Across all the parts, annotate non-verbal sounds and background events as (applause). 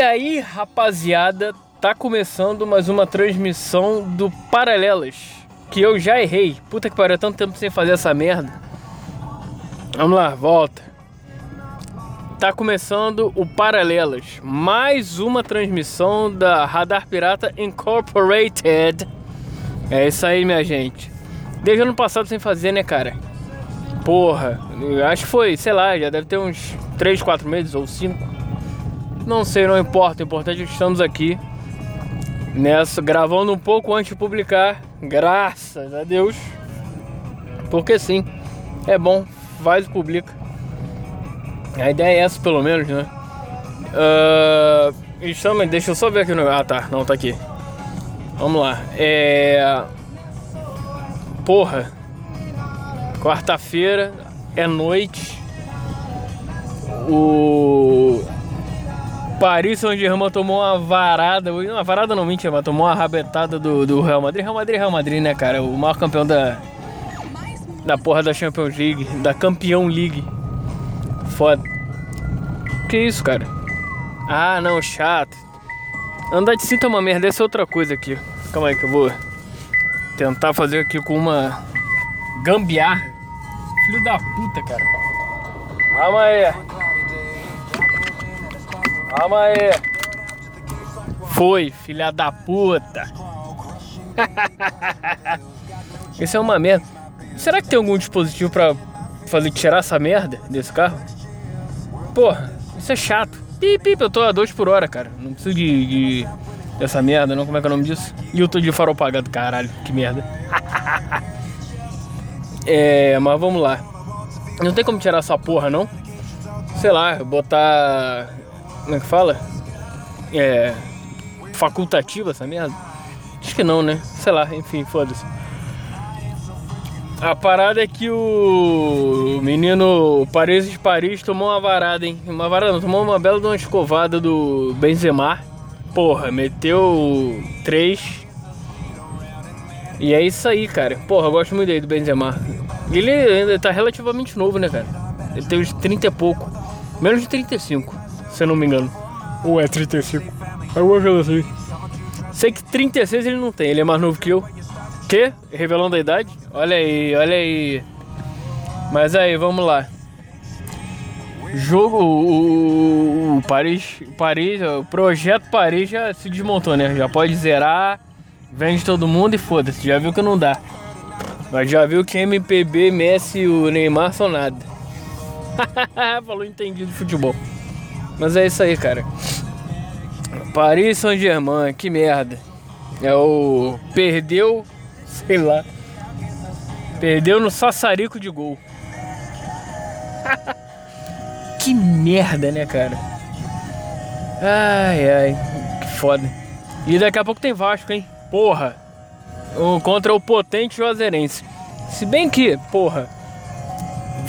E aí, rapaziada, tá começando mais uma transmissão do Paralelas. Que eu já errei. Puta que pariu, tanto tempo sem fazer essa merda. Vamos lá, volta. Tá começando o Paralelas. Mais uma transmissão da Radar Pirata Incorporated. É isso aí, minha gente. Desde ano passado sem fazer, né, cara? Porra, acho que foi, sei lá, já deve ter uns 3, 4 meses ou 5 não sei, não importa. O importante é que estamos aqui nessa, gravando um pouco antes de publicar. Graças a Deus. Porque sim, é bom, faz e publica. A ideia é essa, pelo menos, né? Uh, estamos, deixa eu só ver aqui no. Ah, tá, não, tá aqui. Vamos lá. É. Porra. Quarta-feira é noite. O Paris Saint-Germain tomou uma varada, uma varada não mentira, mas tomou uma rabetada do, do Real Madrid. Real Madrid, Real Madrid, né, cara? O maior campeão da da porra da Champions League, da Campeão League. Foda. Que isso, cara? Ah, não, chato. Andar de cinto é uma merda, essa é outra coisa aqui. Calma aí que eu vou tentar fazer aqui com uma gambiarra. Filho da puta, cara. Calma aí. Calma aí. Foi, filha da puta. (laughs) Isso é uma merda. Será que tem algum dispositivo pra fazer tirar essa merda desse carro? Porra, isso é chato. Pip, pip, eu tô a 2 por hora, cara. Não preciso de, de, dessa merda, não. Como é que é o nome disso? E eu tô de farol apagado, caralho. Que merda. (laughs) é, mas vamos lá. Não tem como tirar essa porra, não? Sei lá, botar como é que fala? É. Facultativa essa merda? Acho que não, né? Sei lá, enfim, foda-se. A parada é que o menino Paris de Paris tomou uma varada, hein? Uma varada, não, tomou uma bela de uma escovada do Benzema. Porra, meteu três. E é isso aí, cara. Porra, eu gosto muito dele do Benzema. Ele ainda tá relativamente novo, né, cara? Ele tem uns 30 e pouco. Menos de 35 se eu não me engano. Ou é 35? Alguma coisa assim. Sei que 36 ele não tem, ele é mais novo que eu. Que? Revelando a idade? Olha aí, olha aí. Mas aí, vamos lá. Jogo, o, o Paris, Paris, o projeto Paris já se desmontou, né? Já pode zerar, vende todo mundo e foda-se. Já viu que não dá. Mas já viu que MPB, Messi o Neymar são nada. (laughs) Falou entendido de futebol. Mas é isso aí, cara. Paris Saint-Germain, que merda. É o. Perdeu. Sei lá. Perdeu no sassarico de gol. (laughs) que merda, né, cara? Ai, ai. Que foda. E daqui a pouco tem Vasco, hein? Porra. Contra o potente Juazeirense. Se bem que, porra.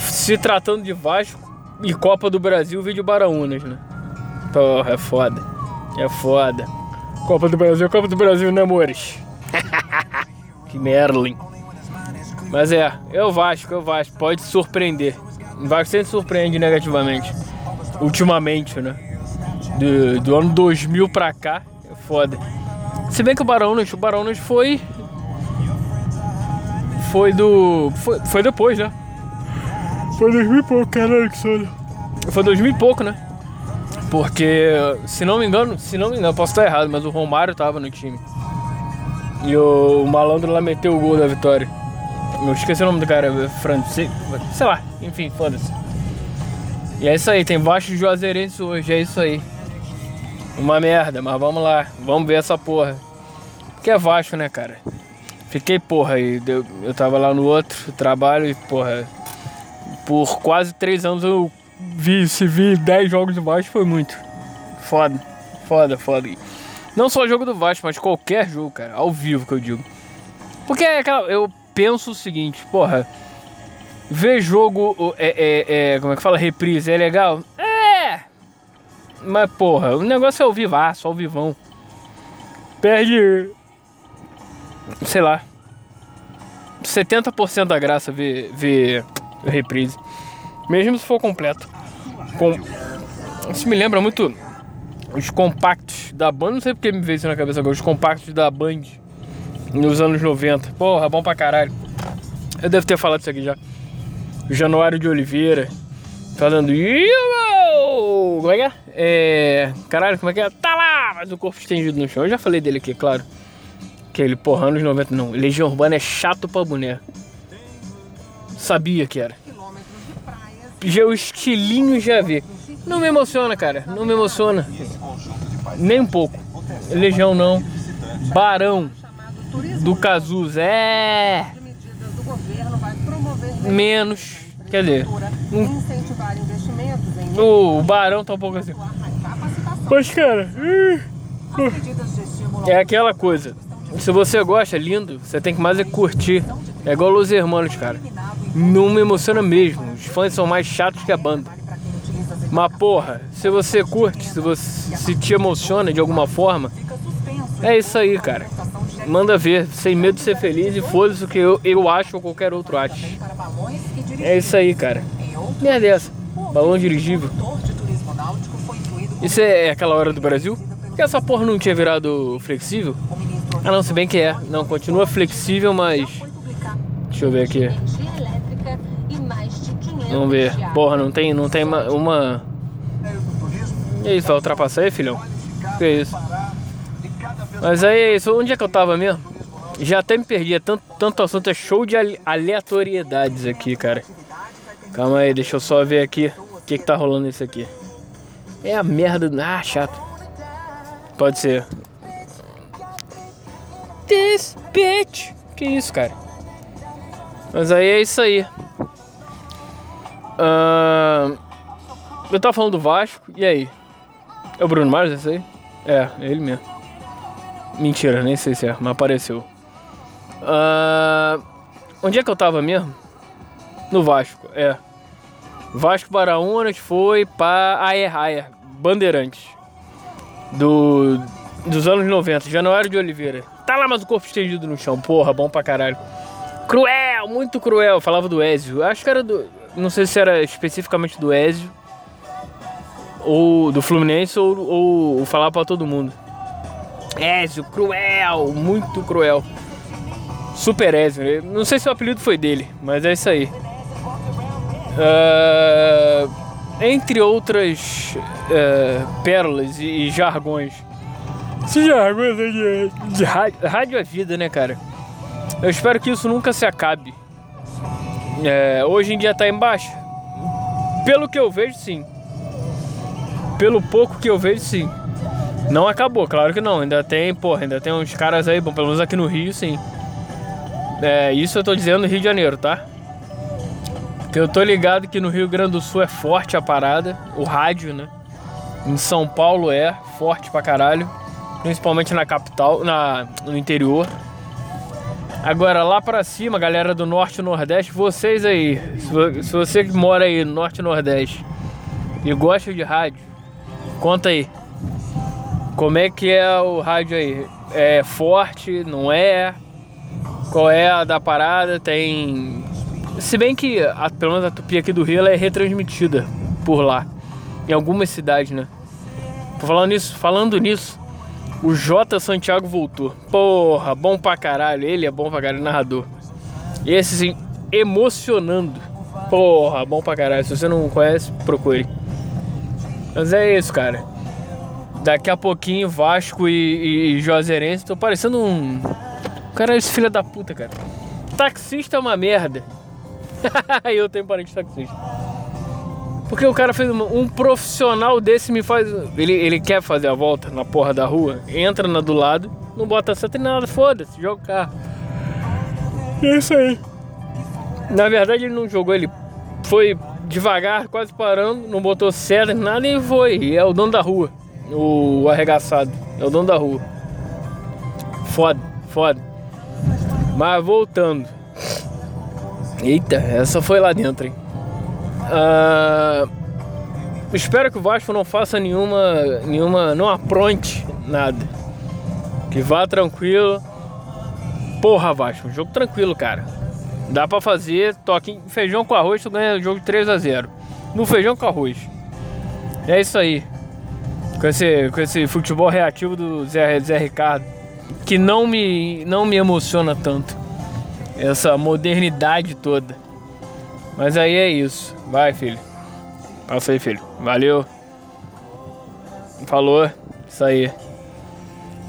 Se tratando de Vasco, e Copa do Brasil, vídeo Baraunas, né? Porra, é foda. É foda. Copa do Brasil, Copa do Brasil, né, amores? (laughs) que Merlin. Mas é, é o Vasco, é Vasco. Pode surpreender. O Vasco sempre surpreende negativamente. Ultimamente, né? Do, do ano 2000 pra cá, é foda. Se bem que o Barões, o Barões foi. Foi do. Foi, foi depois, né? Foi 2000 e pouco, caralho, que sono. Foi 2000 e pouco, né? Porque, se não me engano, se não me engano, posso estar errado, mas o Romário tava no time. E o, o malandro lá meteu o gol da vitória. Eu esqueci o nome do cara, francês, sei lá, enfim, foda-se. E é isso aí, tem baixo Juazeirense hoje, é isso aí. Uma merda, mas vamos lá, vamos ver essa porra. Que é Vasco, né, cara? Fiquei, porra, eu, eu tava lá no outro trabalho e, porra, por quase três anos eu vi, se vi 10 jogos do Vasco foi muito. Foda, foda, foda. Não só jogo do Vasco, mas qualquer jogo, cara, ao vivo que eu digo. Porque é aquela, eu penso o seguinte, porra, ver jogo, é, é, é, como é que fala, reprise, é legal? É! Mas, porra, o negócio é ao vivaço, ao vivão. Perde, sei lá, 70% da graça ver, ver reprise. Mesmo se for completo. Com... Isso me lembra muito os compactos da Band, não sei porque me veio isso na cabeça agora, os compactos da Band nos anos 90. Porra, bom pra caralho. Eu devo ter falado isso aqui já. O Januário de Oliveira falando. Como é que é? é? Caralho, como é que é? Tá lá, mas o corpo estendido no chão. Eu já falei dele aqui, claro. Que ele, porra, anos 90 não. Legião Urbana é chato pra boné. Sabia que era. Já o estilinho já vi. Não me emociona, cara. Não me emociona. Nem um pouco. Legião não. Barão do Cazuz é menos. Quer dizer, o Barão tá um pouco assim. Mas cara, é aquela coisa. Se você gosta, lindo, você tem que mais é curtir. É igual Los Hermanos, cara. Não me emociona mesmo. Os fãs são mais chatos que a banda. Mas porra, se você curte, se você se te emociona de alguma forma, é isso aí, cara. Manda ver, sem medo de ser feliz e foda-se o que eu, eu acho ou qualquer outro ache. É isso aí, cara. Minha dessa. Balão dirigível. Isso é aquela hora do Brasil? Que essa porra não tinha virado flexível? Ah não, se bem que é. Não, continua flexível, mas. Deixa eu ver aqui. Vamos ver. Porra, não tem, não tem uma. E isso, vai ultrapassar aí, filhão? Que isso? Mas aí é isso. Onde é que eu tava mesmo? Já até me perdi. É tanto, tanto assunto. É show de aleatoriedades aqui, cara. Calma aí, deixa eu só ver aqui o que, que tá rolando isso aqui. É a merda. Ah, chato. Pode ser. This bitch. Que isso, cara? Mas aí é isso aí. Uh, eu tava falando do Vasco. E aí? É o Bruno Mars esse aí? É, é ele mesmo. Mentira, nem sei se é, mas apareceu. Uh, onde é que eu tava mesmo? No Vasco, é. Vasco Baraunas foi para Aer Aer, Bandeirantes. Do, dos anos 90, Januário de Oliveira. Tá lá, mas o corpo estendido no chão. Porra, bom pra caralho. Cruel, muito cruel. Falava do Ezio. Acho que era do. Não sei se era especificamente do Ezio. Ou do Fluminense, ou, ou, ou falar pra todo mundo. Ezio, cruel, muito cruel. Super Ezio. Não sei se o apelido foi dele, mas é isso aí. Uh, entre outras uh, pérolas e, e, jargões. Esse jargões de, de rádio, rádio é vida, né, cara? Eu espero que isso nunca se acabe. É, hoje em dia tá embaixo. Pelo que eu vejo, sim. Pelo pouco que eu vejo, sim. Não acabou, claro que não. Ainda tem, porra, ainda tem uns caras aí, bom, pelo menos aqui no Rio, sim. É, isso eu tô dizendo no Rio de Janeiro, tá? Porque eu tô ligado que no Rio Grande do Sul é forte a parada, o rádio, né? Em São Paulo é forte pra caralho. Principalmente na capital, na, no interior. Agora lá pra cima, galera do Norte e Nordeste, vocês aí, se, se você que mora aí no Norte e Nordeste e gosta de rádio, conta aí. Como é que é o rádio aí? É forte? Não é? Qual é a da parada? Tem. Se bem que, a, pelo menos a Tupi aqui do Rio, ela é retransmitida por lá. Em algumas cidades, né? Falando nisso, falando nisso, o J Santiago voltou. Porra, bom pra caralho. Ele é bom pra caralho, narrador. Esse sim, emocionando. Porra, bom pra caralho. Se você não conhece, procure. Mas é isso, cara. Daqui a pouquinho, Vasco e, e Juazeirense. Tô parecendo um. Cara, esse filho da puta, cara. Taxista é uma merda. (laughs) eu tenho parente taxista. Porque o cara fez uma, um profissional desse me faz. Ele, ele quer fazer a volta na porra da rua, entra na do lado, não bota seta nem nada, foda-se, joga o carro. É isso aí. Na verdade ele não jogou, ele foi devagar, quase parando, não botou seta, nada e foi. E é o dono da rua o arregaçado. É o dono da rua. Foda, foda. Mas voltando. Eita, essa foi lá dentro, hein? Uh, espero que o Vasco não faça nenhuma. nenhuma. não apronte nada. Que vá tranquilo. Porra, Vasco, jogo tranquilo, cara. Dá pra fazer, toque feijão com arroz, tu ganha o jogo 3 a 0 No feijão com arroz. É isso aí. Com esse, com esse futebol reativo do Zé, Zé Ricardo. Que não me, não me emociona tanto. Essa modernidade toda. Mas aí é isso. Vai, filho. Passa aí, filho. Valeu. Falou. Isso aí.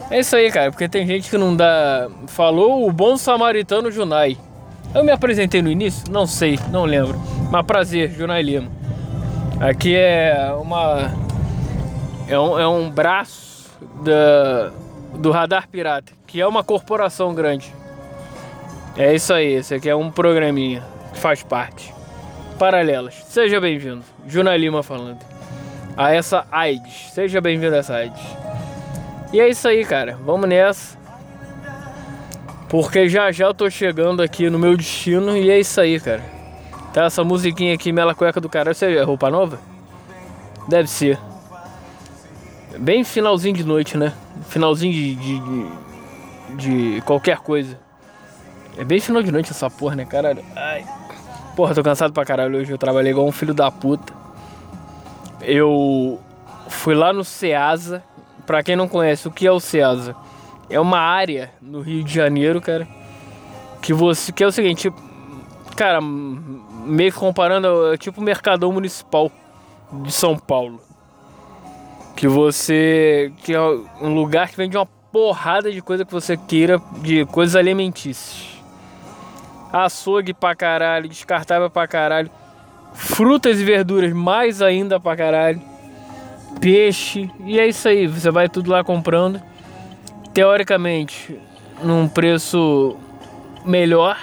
É isso aí, cara, porque tem gente que não dá. Falou o bom samaritano Junai. Eu me apresentei no início? Não sei, não lembro. Mas prazer, Junai Lima. Aqui é uma. É um, é um braço da, do Radar Pirata, que é uma corporação grande. É isso aí, esse aqui é um programinha que faz parte. Paralelas. Seja bem-vindo. Junai Lima falando. A essa AIDS. Seja bem-vindo a essa AIDS. E é isso aí, cara. Vamos nessa. Porque já já eu tô chegando aqui no meu destino e é isso aí, cara. Tá essa musiquinha aqui, Mela Cueca do Caralho. Você é roupa nova? Deve ser. Bem finalzinho de noite, né? Finalzinho de, de, de, de qualquer coisa. É bem final de noite essa porra, né, caralho? Ai. Porra, tô cansado pra caralho hoje. Eu trabalhei igual um filho da puta. Eu fui lá no Ceasa para quem não conhece, o que é o CEASA? É uma área no Rio de Janeiro, cara, que você que é o seguinte, cara, meio que comparando, é tipo o Mercadão Municipal de São Paulo. Que você que é um lugar que vende uma porrada de coisa que você queira, de coisas alimentícias. Açougue pra caralho, descartável pra caralho. Frutas e verduras mais ainda pra caralho peixe. E é isso aí, você vai tudo lá comprando. Teoricamente, num preço melhor.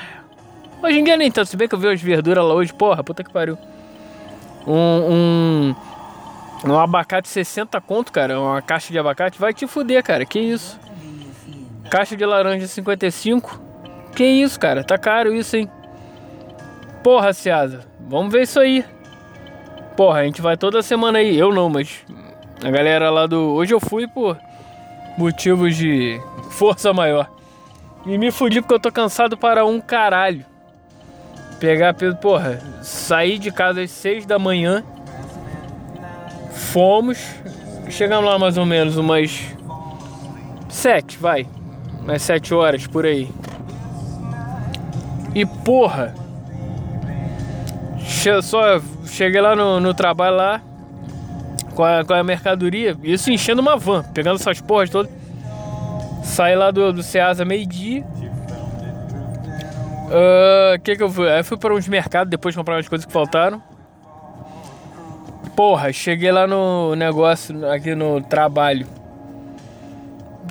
Hoje em dia nem tanto, se bem que eu vi as verduras lá hoje, porra, puta que pariu. Um, um, um abacate 60 conto, cara, uma caixa de abacate, vai te fuder, cara, que isso. Caixa de laranja 55, que isso, cara, tá caro isso, hein. Porra, Ciasa, vamos ver isso aí. Porra, a gente vai toda semana aí. Eu não, mas a galera lá do. Hoje eu fui por motivos de força maior. E me fudi porque eu tô cansado para um caralho. Pegar peso, porra, saí de casa às seis da manhã. Fomos. Chegamos lá mais ou menos umas sete, vai. Umas sete horas por aí. E porra. Só cheguei lá no, no trabalho lá com a, com a mercadoria, isso enchendo uma van, pegando essas porras todas. Saí lá do, do Ceasa meio-dia. O uh, ah, que que eu fui? Aí fui para uns mercados depois comprar umas coisas que faltaram. Porra, cheguei lá no negócio, aqui no trabalho.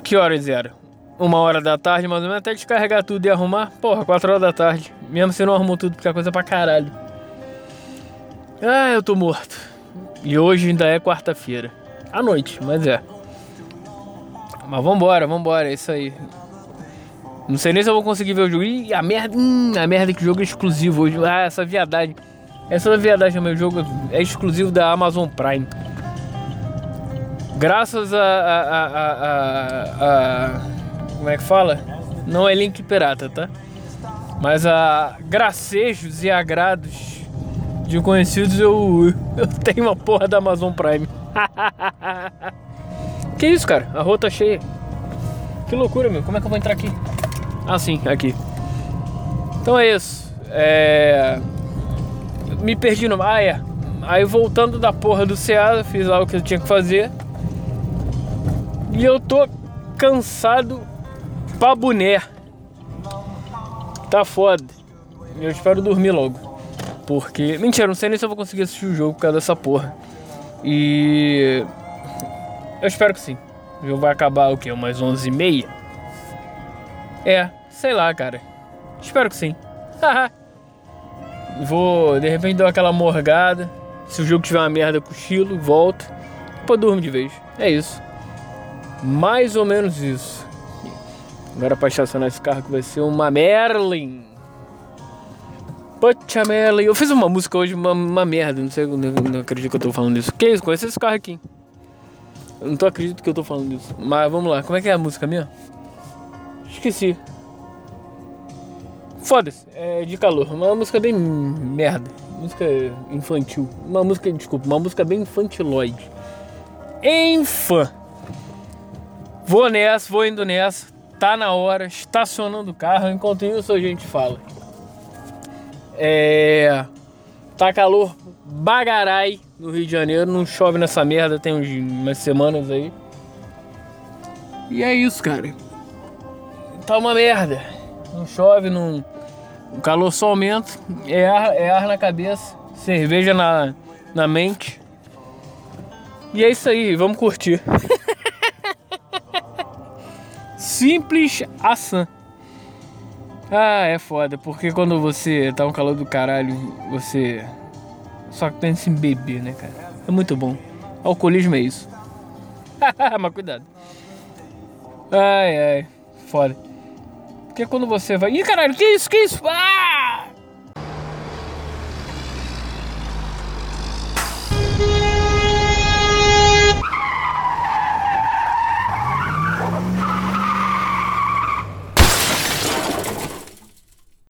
Que horas era? Uma hora da tarde, mais ou menos, até descarregar tudo e arrumar. Porra, quatro horas da tarde. Mesmo se não arrumou tudo, porque é coisa pra caralho. Ah, eu tô morto. E hoje ainda é quarta-feira. À noite, mas é. Mas vambora, vambora, é isso aí. Não sei nem se eu vou conseguir ver o jogo. Ih, a merda. Hum, a merda que jogo é exclusivo hoje. Ah, essa viadagem. Essa viadagem é meu jogo é exclusivo da Amazon Prime. Graças a, a, a, a, Como é que fala? Não é link pirata, tá? Mas a gracejos e agrados de conhecidos eu, (laughs) eu tenho uma porra da Amazon Prime. (laughs) que isso, cara? A rua tá cheia. Que loucura, meu. Como é que eu vou entrar aqui? Ah, sim, aqui. Então é isso. É... Me perdi no. Ah, é. Aí voltando da porra do Ceasa, fiz lá o que eu tinha que fazer. E eu tô cansado pra boné. Tá foda. Eu espero dormir logo. Porque. Mentira, não sei nem se eu vou conseguir assistir o jogo por causa dessa porra. E. Eu espero que sim. O jogo vai acabar o quê? Umas 11h30? É, sei lá, cara. Espero que sim. vou, de repente, dar aquela morgada. Se o jogo tiver uma merda, cochilo, volto. Depois durmo de vez. É isso. Mais ou menos isso. Agora pra estacionar esse carro que vai ser uma Merlin. Pachamela. Eu fiz uma música hoje, uma, uma merda. Não sei, não, não, acredito que eu tô falando isso. Que isso? Conhece esse carro aqui? Eu não tô acredito que eu tô falando isso. Mas vamos lá. Como é que é a música minha? Esqueci. Foda-se. É de calor. Uma música bem merda. Música infantil. Uma música, desculpa, uma música bem infantiloide. Enfim. Vou nessa, vou indo nessa. Tá na hora, estacionando o carro. Enquanto isso, a gente fala. É. Tá calor bagarai no Rio de Janeiro. Não chove nessa merda tem uns, umas semanas aí. E é isso, cara. Tá uma merda. Não chove, não. O calor só aumenta. É ar, é ar na cabeça. Cerveja na, na mente. E é isso aí, vamos curtir. (laughs) Simples ação. Ah, é foda, porque quando você tá um calor do caralho, você só pensa em beber, né, cara? É muito bom. Alcoolismo é isso. (laughs) Mas cuidado. Ai, ai, foda. Porque quando você vai. Ih, caralho, que isso? Que isso? Ah!